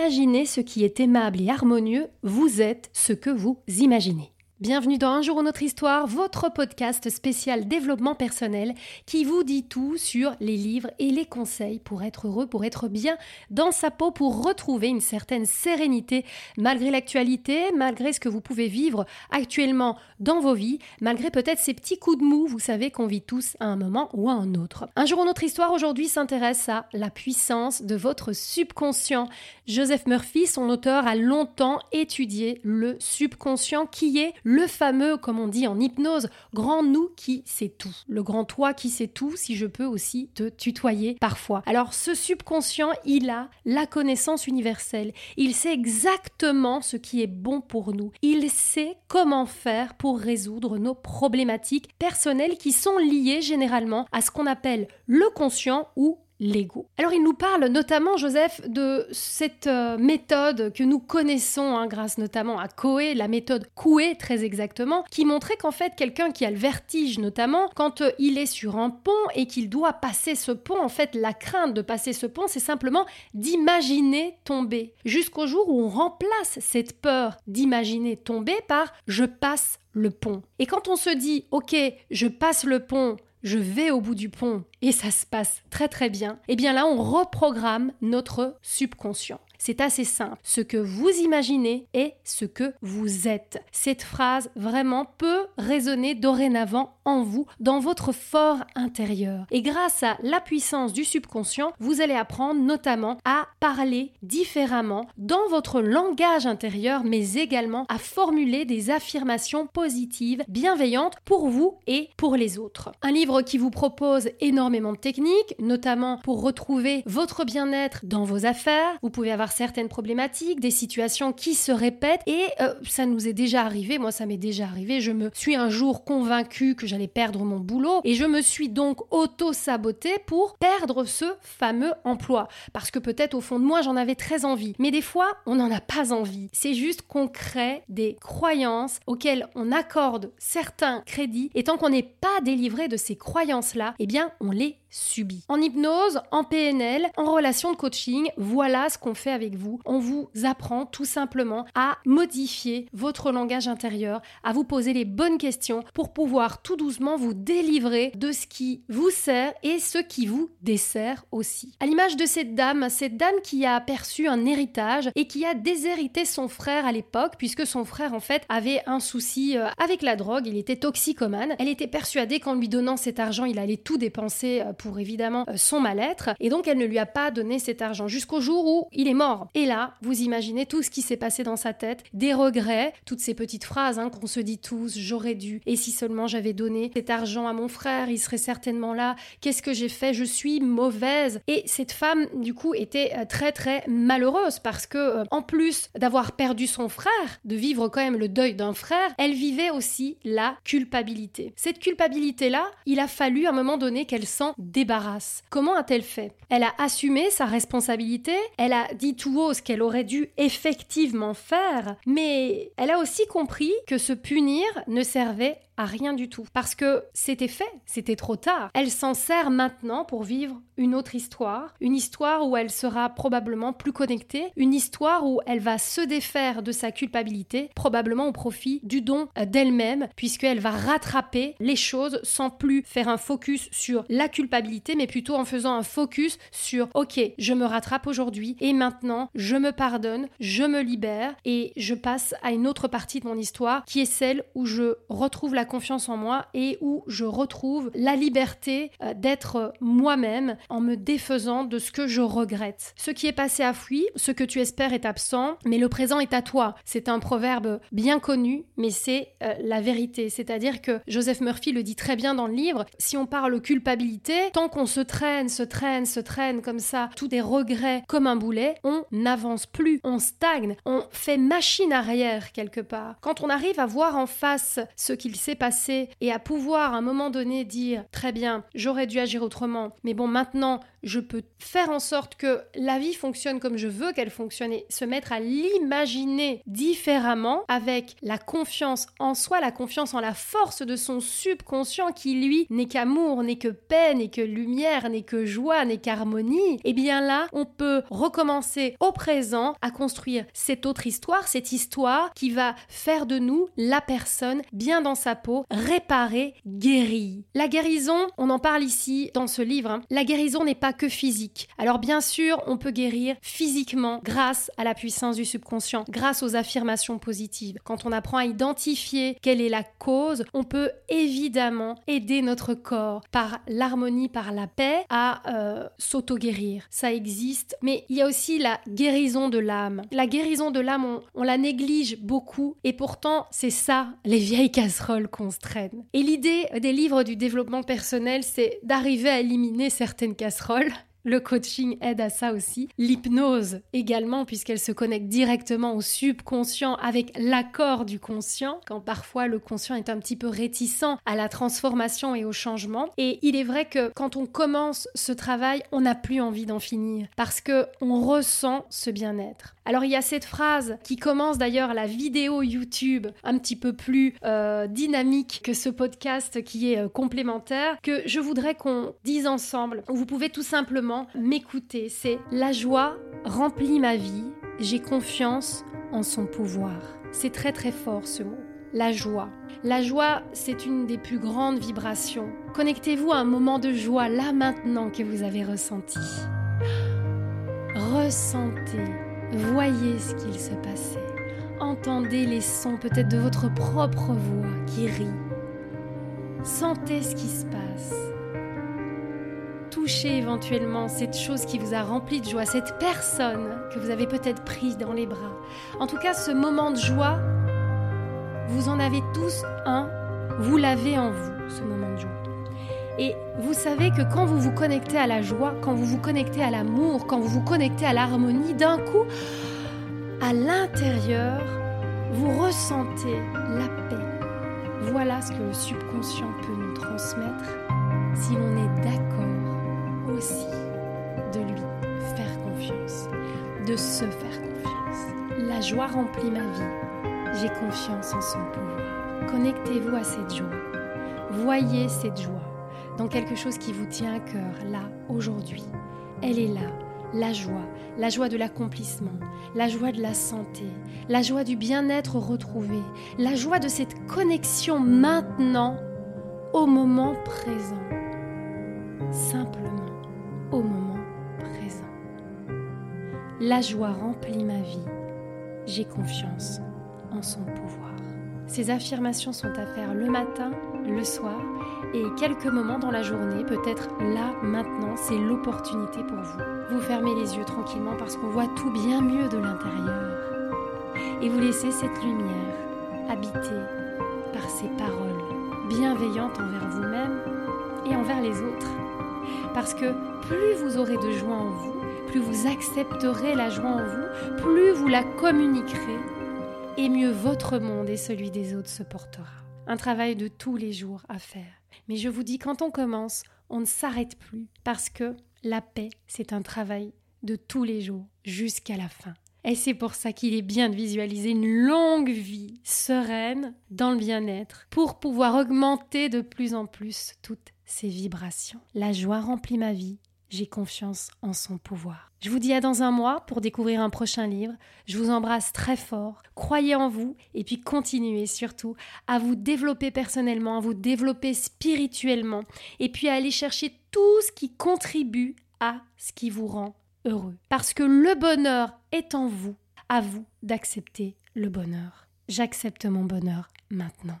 imaginez ce qui est aimable et harmonieux, vous êtes ce que vous imaginez. Bienvenue dans Un jour ou notre histoire, votre podcast spécial développement personnel qui vous dit tout sur les livres et les conseils pour être heureux, pour être bien dans sa peau, pour retrouver une certaine sérénité malgré l'actualité, malgré ce que vous pouvez vivre actuellement dans vos vies, malgré peut-être ces petits coups de mou, vous savez qu'on vit tous à un moment ou à un autre. Un jour ou notre histoire aujourd'hui s'intéresse à la puissance de votre subconscient. Joseph Murphy, son auteur, a longtemps étudié le subconscient qui est le fameux, comme on dit en hypnose, grand nous qui sait tout. Le grand toi qui sait tout, si je peux aussi te tutoyer parfois. Alors ce subconscient, il a la connaissance universelle. Il sait exactement ce qui est bon pour nous. Il sait comment faire pour résoudre nos problématiques personnelles qui sont liées généralement à ce qu'on appelle le conscient ou l'ego. Alors il nous parle notamment, Joseph, de cette euh, méthode que nous connaissons, hein, grâce notamment à Coe, la méthode Coué très exactement, qui montrait qu'en fait quelqu'un qui a le vertige notamment, quand euh, il est sur un pont et qu'il doit passer ce pont, en fait la crainte de passer ce pont, c'est simplement d'imaginer tomber, jusqu'au jour où on remplace cette peur d'imaginer tomber par je passe le pont. Et quand on se dit ok, je passe le pont, je vais au bout du pont et ça se passe très très bien, eh bien là on reprogramme notre subconscient. C'est assez simple. Ce que vous imaginez est ce que vous êtes. Cette phrase vraiment peut résonner dorénavant en vous, dans votre fort intérieur. Et grâce à la puissance du subconscient, vous allez apprendre notamment à parler différemment dans votre langage intérieur, mais également à formuler des affirmations positives, bienveillantes pour vous et pour les autres. Un livre qui vous propose énormément de techniques, notamment pour retrouver votre bien-être dans vos affaires. Vous pouvez avoir certaines problématiques, des situations qui se répètent et euh, ça nous est déjà arrivé, moi ça m'est déjà arrivé, je me suis un jour convaincue que j'allais perdre mon boulot et je me suis donc auto-sabotée pour perdre ce fameux emploi parce que peut-être au fond de moi j'en avais très envie. Mais des fois, on n'en a pas envie. C'est juste qu'on crée des croyances auxquelles on accorde certains crédits et tant qu'on n'est pas délivré de ces croyances-là, eh bien on les subit. En hypnose, en PNL, en relation de coaching, voilà ce qu'on fait avec vous. On vous apprend tout simplement à modifier votre langage intérieur, à vous poser les bonnes questions pour pouvoir tout doucement vous délivrer de ce qui vous sert et ce qui vous dessert aussi. À l'image de cette dame, cette dame qui a perçu un héritage et qui a déshérité son frère à l'époque puisque son frère en fait avait un souci euh, avec la drogue, il était toxicomane. Elle était persuadée qu'en lui donnant cet argent, il allait tout dépenser euh, pour évidemment euh, son mal-être. Et donc, elle ne lui a pas donné cet argent jusqu'au jour où il est mort. Et là, vous imaginez tout ce qui s'est passé dans sa tête, des regrets, toutes ces petites phrases hein, qu'on se dit tous, j'aurais dû, et si seulement j'avais donné cet argent à mon frère, il serait certainement là, qu'est-ce que j'ai fait, je suis mauvaise. Et cette femme, du coup, était euh, très très malheureuse parce que, euh, en plus d'avoir perdu son frère, de vivre quand même le deuil d'un frère, elle vivait aussi la culpabilité. Cette culpabilité-là, il a fallu à un moment donné qu'elle s'en débarrasse. Comment a-t-elle fait? Elle a assumé sa responsabilité, elle a dit tout haut ce qu'elle aurait dû effectivement faire, mais elle a aussi compris que se punir ne servait rien du tout. Parce que c'était fait, c'était trop tard. Elle s'en sert maintenant pour vivre une autre histoire, une histoire où elle sera probablement plus connectée, une histoire où elle va se défaire de sa culpabilité, probablement au profit du don d'elle-même, puisqu'elle va rattraper les choses sans plus faire un focus sur la culpabilité, mais plutôt en faisant un focus sur ok, je me rattrape aujourd'hui et maintenant je me pardonne, je me libère et je passe à une autre partie de mon histoire qui est celle où je retrouve la confiance en moi et où je retrouve la liberté euh, d'être moi-même en me défaisant de ce que je regrette. Ce qui est passé a fui, ce que tu espères est absent, mais le présent est à toi. C'est un proverbe bien connu, mais c'est euh, la vérité. C'est-à-dire que Joseph Murphy le dit très bien dans le livre, si on parle culpabilité, tant qu'on se traîne, se traîne, se traîne comme ça, tous des regrets comme un boulet, on n'avance plus, on stagne, on fait machine arrière quelque part. Quand on arrive à voir en face ce qu'il s'est et à pouvoir à un moment donné dire très bien, j'aurais dû agir autrement, mais bon, maintenant, je peux faire en sorte que la vie fonctionne comme je veux qu'elle fonctionne et se mettre à l'imaginer différemment avec la confiance en soi, la confiance en la force de son subconscient qui lui n'est qu'amour, n'est que paix, n'est que lumière, n'est que joie, n'est qu'harmonie, et eh bien là, on peut recommencer au présent à construire cette autre histoire, cette histoire qui va faire de nous la personne bien dans sa peau, réparée, guérie. La guérison, on en parle ici dans ce livre, hein. la guérison n'est pas que physique. Alors bien sûr, on peut guérir physiquement grâce à la puissance du subconscient, grâce aux affirmations positives. Quand on apprend à identifier quelle est la cause, on peut évidemment aider notre corps par l'harmonie, par la paix à euh, s'auto-guérir. Ça existe, mais il y a aussi la guérison de l'âme. La guérison de l'âme, on, on la néglige beaucoup et pourtant c'est ça les vieilles casseroles Et l'idée des livres du développement personnel, c'est d'arriver à éliminer certaines casseroles le coaching aide à ça aussi. L'hypnose également, puisqu'elle se connecte directement au subconscient avec l'accord du conscient, quand parfois le conscient est un petit peu réticent à la transformation et au changement. Et il est vrai que quand on commence ce travail, on n'a plus envie d'en finir, parce que on ressent ce bien-être. Alors il y a cette phrase qui commence d'ailleurs la vidéo YouTube un petit peu plus euh, dynamique que ce podcast qui est euh, complémentaire, que je voudrais qu'on dise ensemble. Vous pouvez tout simplement m'écouter. C'est la joie remplit ma vie, j'ai confiance en son pouvoir. C'est très très fort ce mot. La joie. La joie, c'est une des plus grandes vibrations. Connectez-vous à un moment de joie là maintenant que vous avez ressenti. Ressentez Voyez ce qu'il se passait. Entendez les sons peut-être de votre propre voix qui rit. Sentez ce qui se passe. Touchez éventuellement cette chose qui vous a rempli de joie, cette personne que vous avez peut-être prise dans les bras. En tout cas, ce moment de joie, vous en avez tous un, vous l'avez en vous, ce moment de joie. Et vous savez que quand vous vous connectez à la joie, quand vous vous connectez à l'amour, quand vous vous connectez à l'harmonie, d'un coup, à l'intérieur, vous ressentez la paix. Voilà ce que le subconscient peut nous transmettre si l'on est d'accord de lui faire confiance, de se faire confiance. La joie remplit ma vie. J'ai confiance en son pouvoir. Connectez-vous à cette joie. Voyez cette joie dans quelque chose qui vous tient à cœur, là, aujourd'hui. Elle est là, la joie, la joie de l'accomplissement, la joie de la santé, la joie du bien-être retrouvé, la joie de cette connexion maintenant, au moment présent. Simplement au moment présent. La joie remplit ma vie. J'ai confiance en son pouvoir. Ces affirmations sont à faire le matin, le soir et quelques moments dans la journée, peut-être là, maintenant, c'est l'opportunité pour vous. Vous fermez les yeux tranquillement parce qu'on voit tout bien mieux de l'intérieur. Et vous laissez cette lumière habiter par ces paroles bienveillantes envers vous-même et envers les autres. Parce que plus vous aurez de joie en vous, plus vous accepterez la joie en vous, plus vous la communiquerez, et mieux votre monde et celui des autres se portera. Un travail de tous les jours à faire. Mais je vous dis, quand on commence, on ne s'arrête plus parce que la paix, c'est un travail de tous les jours jusqu'à la fin. Et c'est pour ça qu'il est bien de visualiser une longue vie sereine dans le bien-être pour pouvoir augmenter de plus en plus toutes ces vibrations. La joie remplit ma vie, j'ai confiance en son pouvoir. Je vous dis à dans un mois pour découvrir un prochain livre. Je vous embrasse très fort. Croyez en vous et puis continuez surtout à vous développer personnellement, à vous développer spirituellement et puis à aller chercher tout ce qui contribue à ce qui vous rend heureux. Parce que le bonheur est en vous. À vous d'accepter le bonheur. J'accepte mon bonheur maintenant.